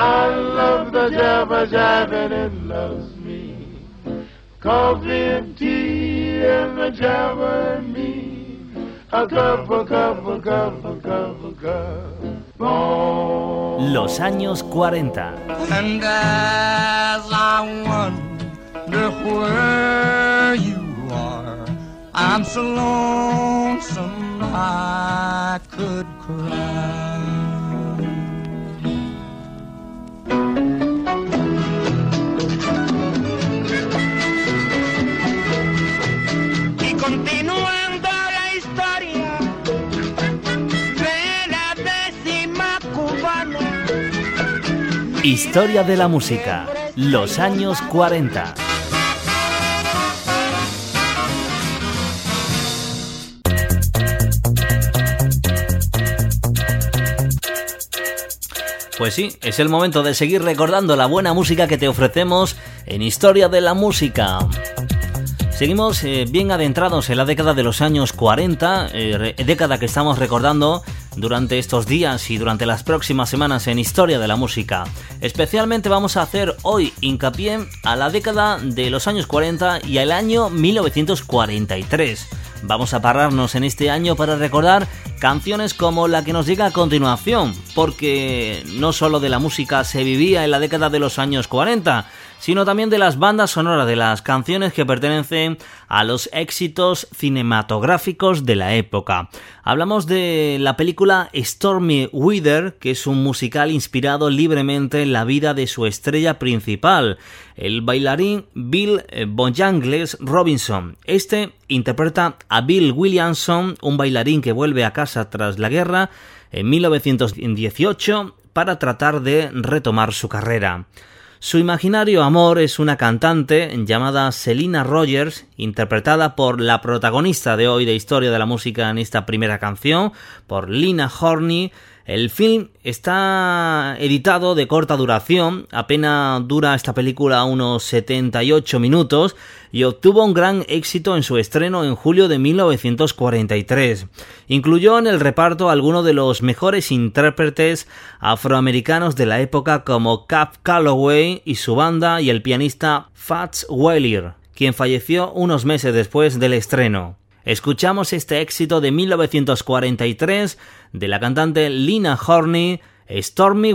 I love the jabba jiving, it loves me. Coffee and tea and the jabba and me. A cup, a cup, a cup, a cup, a cup. Los años 40. And as I wonder where you are, I'm so lonesome I could cry. Continuando la historia de la décima cubana. Historia de la música, los años 40. Pues sí, es el momento de seguir recordando la buena música que te ofrecemos en Historia de la Música. Seguimos eh, bien adentrados en la década de los años 40, eh, década que estamos recordando durante estos días y durante las próximas semanas en Historia de la Música. Especialmente vamos a hacer hoy hincapié a la década de los años 40 y al año 1943. Vamos a pararnos en este año para recordar canciones como la que nos llega a continuación, porque no solo de la música se vivía en la década de los años 40, sino también de las bandas sonoras de las canciones que pertenecen a los éxitos cinematográficos de la época. Hablamos de la película Stormy Weather, que es un musical inspirado libremente en la vida de su estrella principal, el bailarín Bill Bojangles Robinson. Este interpreta a Bill Williamson, un bailarín que vuelve a casa tras la guerra en 1918 para tratar de retomar su carrera. Su imaginario amor es una cantante llamada Selina Rogers, interpretada por la protagonista de hoy de Historia de la Música en esta primera canción, por Lina Horney, el film está editado de corta duración, apenas dura esta película unos 78 minutos y obtuvo un gran éxito en su estreno en julio de 1943. Incluyó en el reparto algunos de los mejores intérpretes afroamericanos de la época como Cap Calloway y su banda y el pianista Fats Waller, quien falleció unos meses después del estreno. Escuchamos este éxito de 1943 de la cantante Lina Horney, Stormy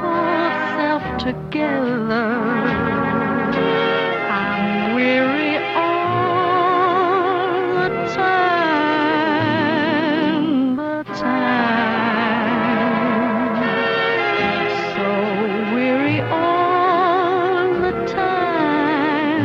pull itself together. I'm weary all the time, the time. So weary all the time.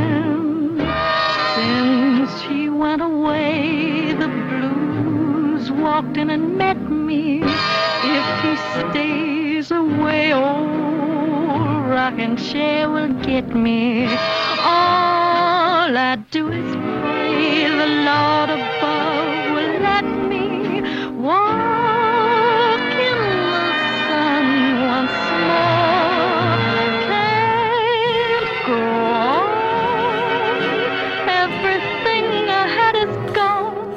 Since she went away, the blues walked in and met me. If he stayed days away. Old oh, rocking chair will get me. All I do is pray the Lord above.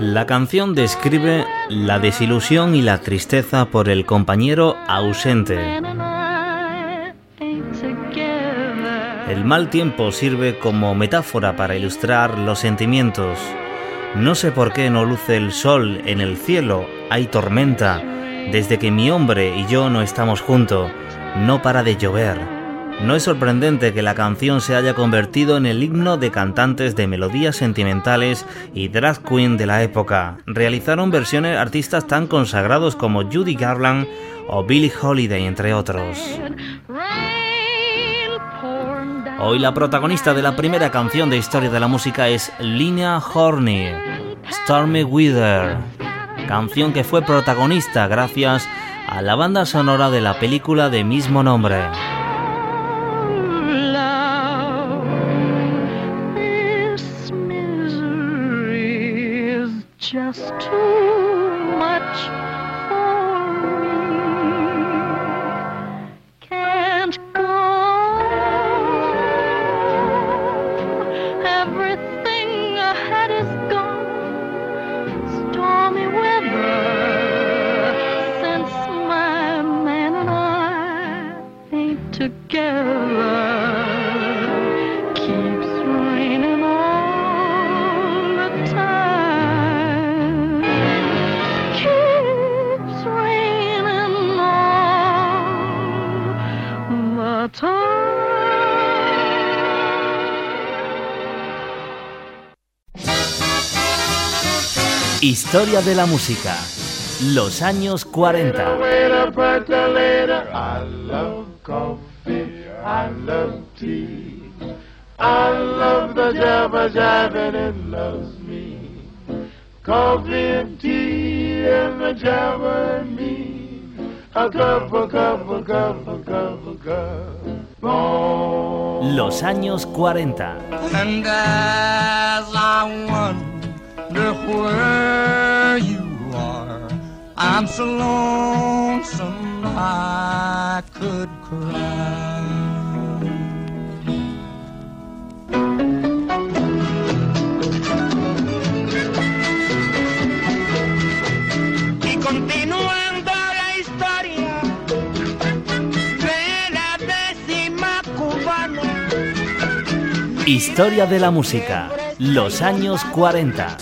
La canción describe la desilusión y la tristeza por el compañero ausente. El mal tiempo sirve como metáfora para ilustrar los sentimientos. No sé por qué no luce el sol en el cielo, hay tormenta. Desde que mi hombre y yo no estamos juntos, no para de llover. No es sorprendente que la canción se haya convertido en el himno de cantantes de melodías sentimentales y drag queen de la época. Realizaron versiones artistas tan consagrados como Judy Garland o Billie Holiday, entre otros. Hoy la protagonista de la primera canción de historia de la música es Lina Horney, Stormy Weather, canción que fue protagonista gracias a la banda sonora de la película de mismo nombre. Historia de la música. Los años 40. I love coffee, and tea and the jabba and me. Los años 40. And as I you are. I'm so lonesome I could cry. Historia de la música, los años 40.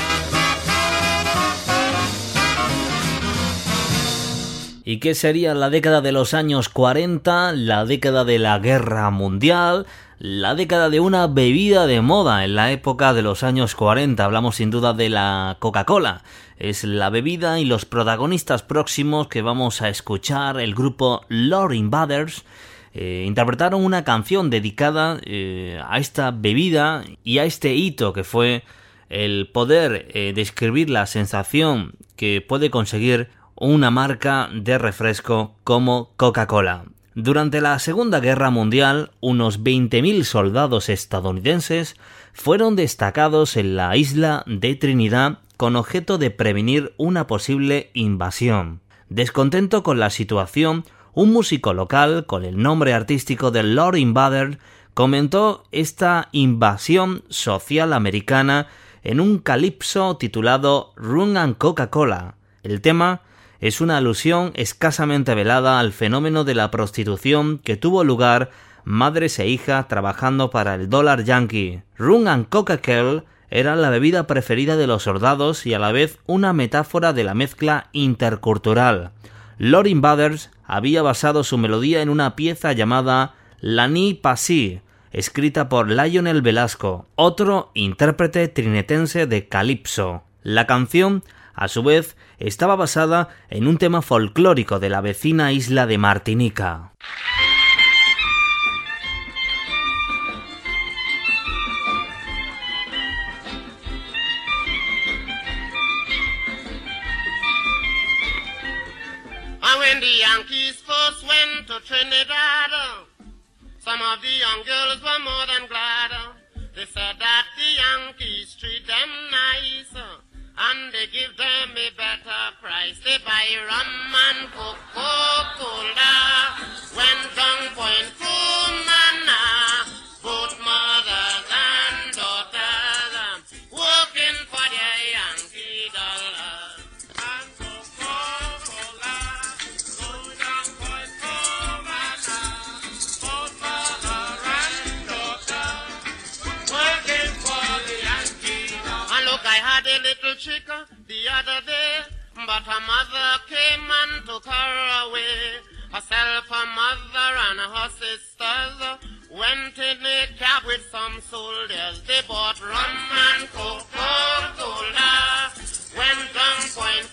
¿Y qué sería la década de los años 40, la década de la guerra mundial, la década de una bebida de moda en la época de los años 40? Hablamos sin duda de la Coca-Cola. Es la bebida y los protagonistas próximos que vamos a escuchar, el grupo Lord Invaders, eh, interpretaron una canción dedicada eh, a esta bebida y a este hito que fue el poder eh, describir la sensación que puede conseguir una marca de refresco como Coca-Cola. Durante la Segunda Guerra Mundial, unos 20.000 soldados estadounidenses fueron destacados en la isla de Trinidad con objeto de prevenir una posible invasión. Descontento con la situación, un músico local con el nombre artístico de Lord Invader comentó esta invasión social americana en un calipso titulado Run and Coca-Cola. El tema es una alusión escasamente velada al fenómeno de la prostitución que tuvo lugar madres e hijas trabajando para el dólar yankee. Rum and Coca-Cola era la bebida preferida de los soldados y a la vez una metáfora de la mezcla intercultural. Lord Invaders había basado su melodía en una pieza llamada La Ni Pasi, escrita por Lionel Velasco, otro intérprete trinetense de Calypso. La canción, a su vez, estaba basada en un tema folclórico de la vecina isla de Martinica. Oh, some of the young girls were more than glad. Oh. They said that the Yankees treat them nice. Oh, and they give them a better price. They buy rum and Coca-Cola. When Tongue Point, Kumana, but her mother came and took her away. Herself, her mother, and her sisters went in a cab with some soldiers. They bought rum and Coca-Cola. Went down Point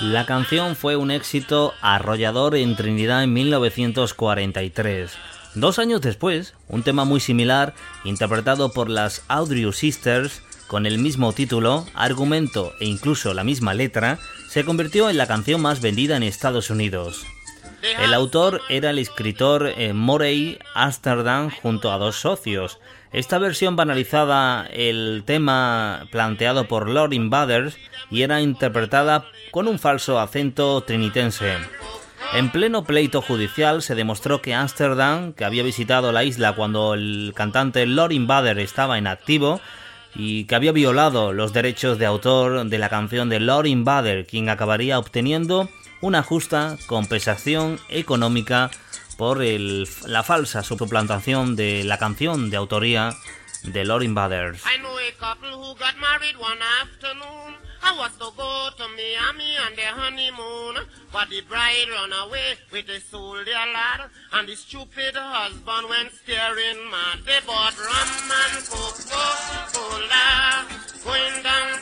La canción fue un éxito arrollador en Trinidad en 1943. Dos años después, un tema muy similar, interpretado por las Audrey Sisters, con el mismo título, argumento e incluso la misma letra, se convirtió en la canción más vendida en Estados Unidos. El autor era el escritor eh, Morey Amsterdam junto a dos socios. Esta versión banalizaba el tema planteado por Lord Invaders y era interpretada con un falso acento trinitense. En pleno pleito judicial se demostró que Amsterdam, que había visitado la isla cuando el cantante Lord Invader estaba en activo, y que había violado los derechos de autor de la canción de Lord Invader, quien acabaría obteniendo una justa compensación económica por el- la falsa suplantación de la canción de autoría de Lord Invaders. I was to go to Miami on the honeymoon, but the bride run away with a soldier lad, and the stupid husband went staring mad. They bought rum and Coca-Cola, going down